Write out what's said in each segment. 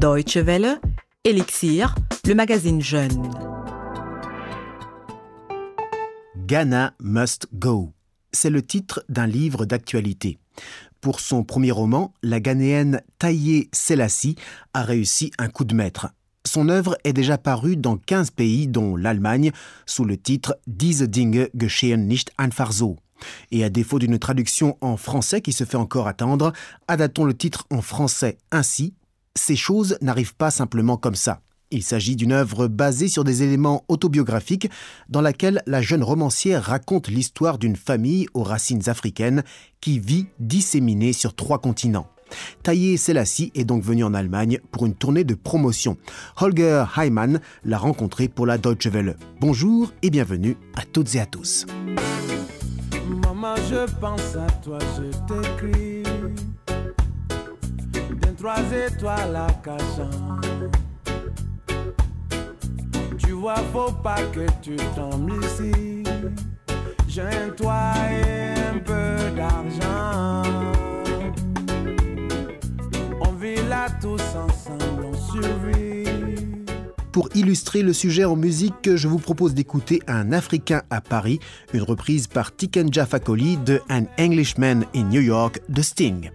Deutsche Welle, Elixir, le magazine Jeune. Ghana Must Go. C'est le titre d'un livre d'actualité. Pour son premier roman, la Ghanéenne Taye Selassie a réussi un coup de maître. Son œuvre est déjà parue dans 15 pays, dont l'Allemagne, sous le titre Diese Dinge geschehen nicht einfach so. Et à défaut d'une traduction en français qui se fait encore attendre, adaptons le titre en français ainsi Ces choses n'arrivent pas simplement comme ça. Il s'agit d'une œuvre basée sur des éléments autobiographiques dans laquelle la jeune romancière raconte l'histoire d'une famille aux racines africaines qui vit disséminée sur trois continents. Taye Selassie est donc venu en Allemagne pour une tournée de promotion. Holger Heimann l'a rencontré pour la Deutsche Welle. Bonjour et bienvenue à toutes et à tous. Maman, je pense à toi, je t'écris. Trois étoiles à cachant. Tu vois, faut pas que tu tombes ici. J'ai un toit et un peu d'argent. On vit là tous ensemble, on survit. Pour illustrer le sujet en musique, je vous propose d'écouter Un Africain à Paris, une reprise par Tikenja Fakoli de An Englishman in New York de Sting.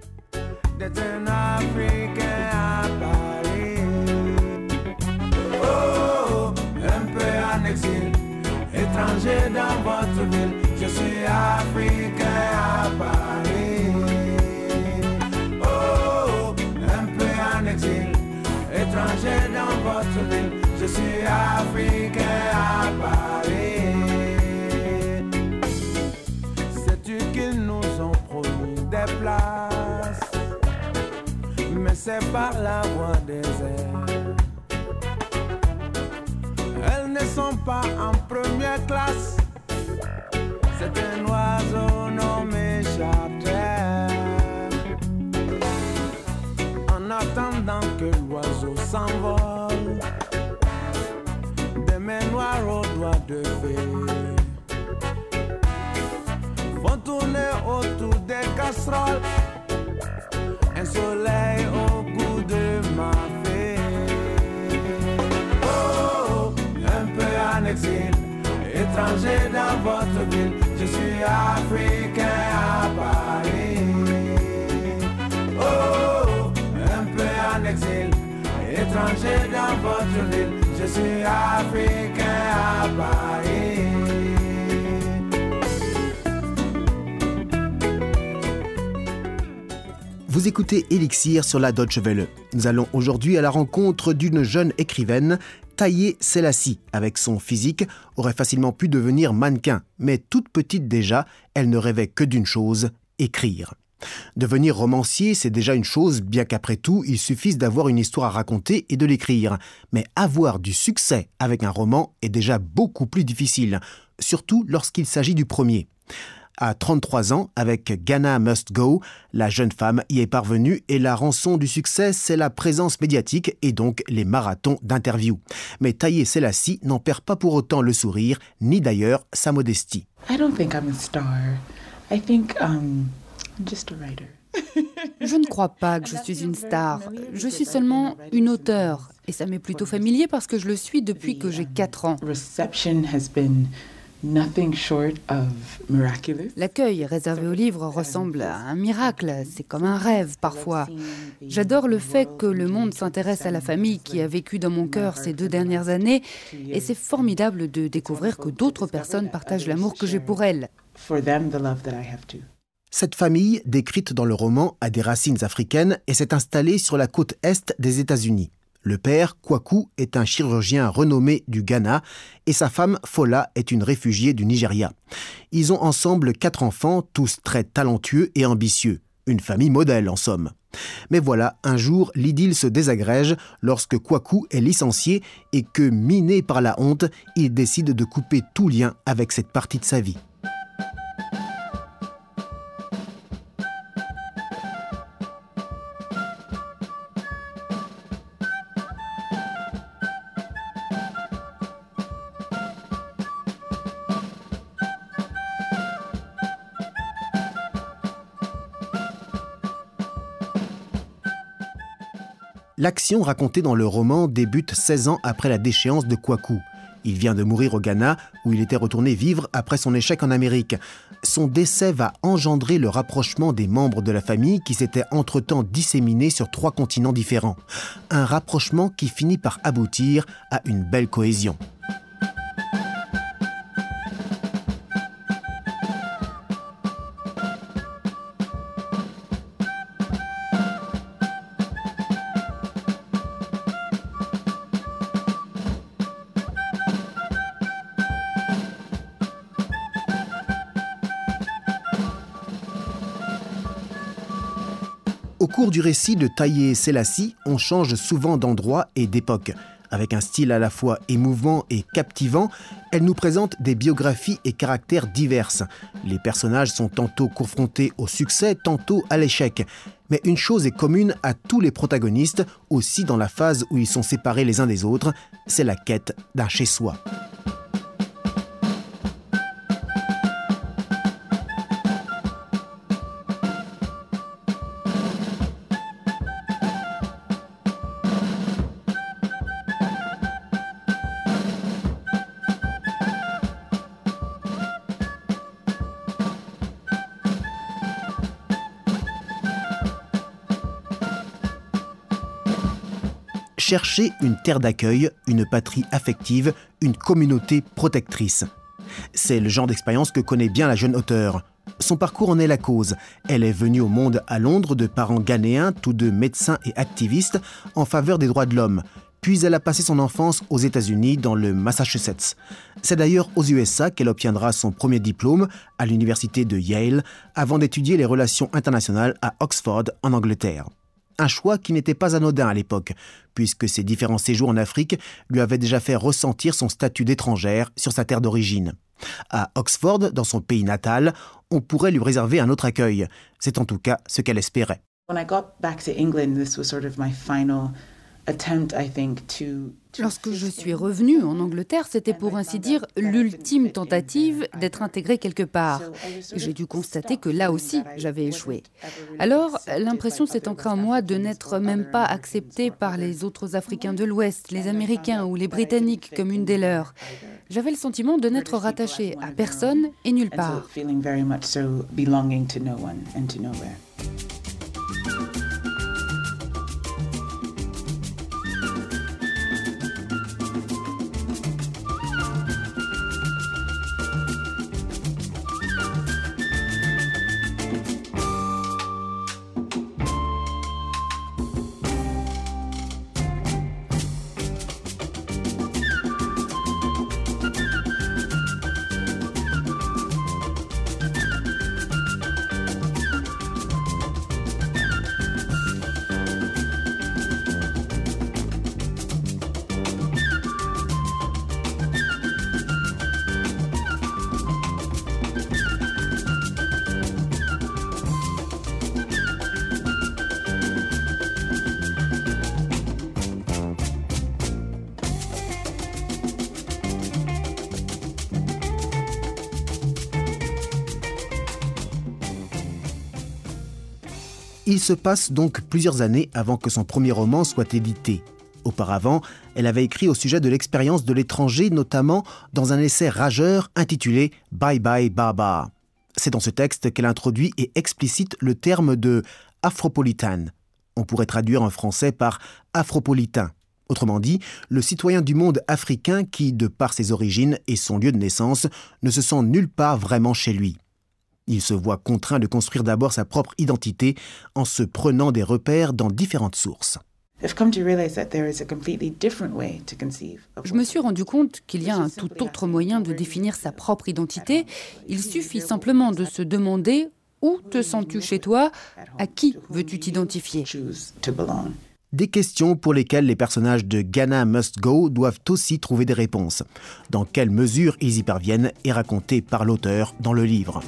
Étranger dans votre ville. Je suis Africain à Paris. Oh, un peu en exil, étranger dans votre ville. Je suis Africain à Paris. Sais-tu qu'ils nous ont promis des places? mais c'est par la voie des airs. Ne sont pas en première classe. C'est un oiseau nommé charter. En attendant que l'oiseau s'envole, des mains noires aux doigts de fée vont tourner autour des casseroles un soleil étranger dans votre ville. Je suis africain à Paris. Oh, un peu en exil, étranger dans votre ville. Je suis africain à Paris. Vous écoutez Elixir sur la Deutsche Welle. Nous allons aujourd'hui à la rencontre d'une jeune écrivaine, Taye Selassie. Avec son physique, aurait facilement pu devenir mannequin, mais toute petite déjà, elle ne rêvait que d'une chose, écrire. Devenir romancier, c'est déjà une chose, bien qu'après tout, il suffise d'avoir une histoire à raconter et de l'écrire. Mais avoir du succès avec un roman est déjà beaucoup plus difficile, surtout lorsqu'il s'agit du premier. À 33 ans, avec Ghana Must Go, la jeune femme y est parvenue et la rançon du succès, c'est la présence médiatique et donc les marathons d'interviews. Mais Taye Selassie n'en perd pas pour autant le sourire, ni d'ailleurs sa modestie. I don't think I'm a star. I think um, I'm just a writer. Je ne crois pas que je suis une star. Je suis seulement une auteure. Et ça m'est plutôt familier parce que je le suis depuis que j'ai 4 ans. Reception has been nothing short of miraculous. L'accueil réservé aux livres ressemble à un miracle. C'est comme un rêve parfois. J'adore le fait que le monde s'intéresse à la famille qui a vécu dans mon cœur ces deux dernières années. Et c'est formidable de découvrir que d'autres personnes partagent l'amour que j'ai pour elles. Cette famille, décrite dans le roman, a des racines africaines et s'est installée sur la côte est des États-Unis. Le père, Kwaku, est un chirurgien renommé du Ghana et sa femme, Fola, est une réfugiée du Nigeria. Ils ont ensemble quatre enfants, tous très talentueux et ambitieux. Une famille modèle, en somme. Mais voilà, un jour, l'idylle se désagrège lorsque Kwaku est licencié et que, miné par la honte, il décide de couper tout lien avec cette partie de sa vie. L'action racontée dans le roman débute 16 ans après la déchéance de Kwaku. Il vient de mourir au Ghana, où il était retourné vivre après son échec en Amérique. Son décès va engendrer le rapprochement des membres de la famille qui s'étaient entre-temps disséminés sur trois continents différents. Un rapprochement qui finit par aboutir à une belle cohésion. Au cours du récit de Taïe Selassie, on change souvent d'endroit et d'époque. Avec un style à la fois émouvant et captivant, elle nous présente des biographies et caractères diverses. Les personnages sont tantôt confrontés au succès, tantôt à l'échec. Mais une chose est commune à tous les protagonistes, aussi dans la phase où ils sont séparés les uns des autres, c'est la quête d'un chez-soi. Chercher une terre d'accueil, une patrie affective, une communauté protectrice. C'est le genre d'expérience que connaît bien la jeune auteure. Son parcours en est la cause. Elle est venue au monde à Londres de parents ghanéens, tous deux médecins et activistes en faveur des droits de l'homme. Puis elle a passé son enfance aux États-Unis, dans le Massachusetts. C'est d'ailleurs aux USA qu'elle obtiendra son premier diplôme à l'université de Yale, avant d'étudier les relations internationales à Oxford, en Angleterre. Un choix qui n'était pas anodin à l'époque, puisque ses différents séjours en Afrique lui avaient déjà fait ressentir son statut d'étrangère sur sa terre d'origine. À Oxford, dans son pays natal, on pourrait lui réserver un autre accueil. C'est en tout cas ce qu'elle espérait. Lorsque je suis revenue en Angleterre, c'était pour ainsi dire l'ultime tentative d'être intégrée quelque part. J'ai dû constater que là aussi, j'avais échoué. Alors, l'impression s'est ancrée en moi de n'être même pas acceptée par les autres Africains de l'Ouest, les Américains ou les Britanniques comme une des leurs. J'avais le sentiment de n'être rattachée à personne et nulle part. Il se passe donc plusieurs années avant que son premier roman soit édité. Auparavant, elle avait écrit au sujet de l'expérience de l'étranger, notamment dans un essai rageur intitulé Bye Bye Baba. C'est dans ce texte qu'elle introduit et explicite le terme de afropolitane. On pourrait traduire en français par afropolitain. Autrement dit, le citoyen du monde africain qui, de par ses origines et son lieu de naissance, ne se sent nulle part vraiment chez lui. Il se voit contraint de construire d'abord sa propre identité en se prenant des repères dans différentes sources. Je me suis rendu compte qu'il y a un tout autre moyen de définir sa propre identité. Il suffit simplement de se demander où te sens-tu chez toi, à qui veux-tu t'identifier. Des questions pour lesquelles les personnages de Ghana Must Go doivent aussi trouver des réponses. Dans quelle mesure ils y parviennent est raconté par l'auteur dans le livre.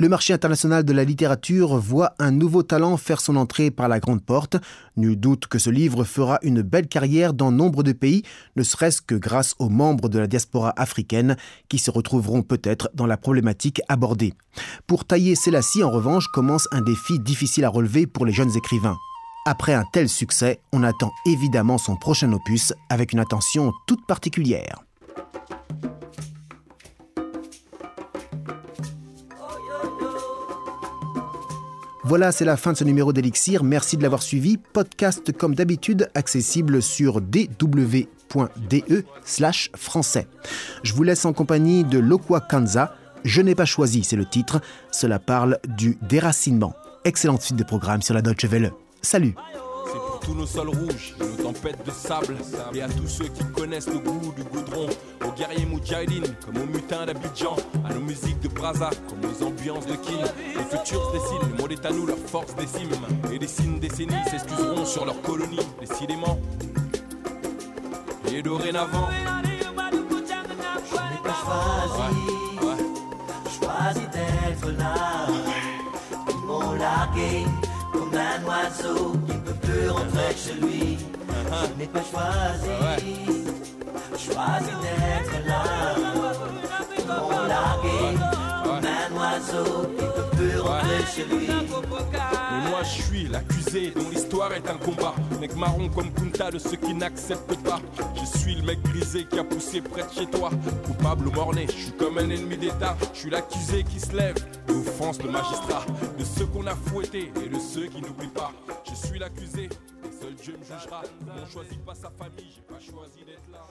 Le marché international de la littérature voit un nouveau talent faire son entrée par la grande porte. Nul doute que ce livre fera une belle carrière dans nombre de pays, ne serait-ce que grâce aux membres de la diaspora africaine qui se retrouveront peut-être dans la problématique abordée. Pour tailler Selassie, en revanche, commence un défi difficile à relever pour les jeunes écrivains. Après un tel succès, on attend évidemment son prochain opus avec une attention toute particulière. Voilà, c'est la fin de ce numéro d'Elixir. Merci de l'avoir suivi. Podcast comme d'habitude accessible sur dw.de slash français. Je vous laisse en compagnie de Lokwa Kanza. Je n'ai pas choisi, c'est le titre. Cela parle du déracinement. Excellente suite de programme sur la Deutsche Welle. Salut tous nos sols rouges, et nos tempêtes de sable, et à tous ceux qui connaissent le goût du goudron, aux guerriers moudjahidines, comme aux mutins d'Abidjan, à nos musiques de Brazza, comme aux ambiances de Kin. Le futur se dessine, le monde est à nous, leur force décime, et les signes décennies s'excuseront sur leur colonie, décidément. Et dorénavant, Je n'ai pas choisi, ouais, choisi d'être là. Ils m'ont largué comme un oiseau peut rentrer chez lui. Je n'ai pas choisi, choisi d'être là. Ils m'ont largué comme un oiseau qui ne peut plus rentrer chez lui. Mais moi je suis l'accusé dont l'histoire est un combat. Mec marron comme Kunta de ceux qui n'acceptent pas. Je suis le mec grisé qui a poussé près de chez toi. Coupable ou morné, je suis comme un ennemi d'État. Je suis l'accusé qui se lève et offense le magistrat. De ceux qu'on a fouettés et de ceux qui n'oublient pas. Je suis l'accusé seul Dieu me jugera. On choisit pas sa famille, j'ai pas choisi d'être là.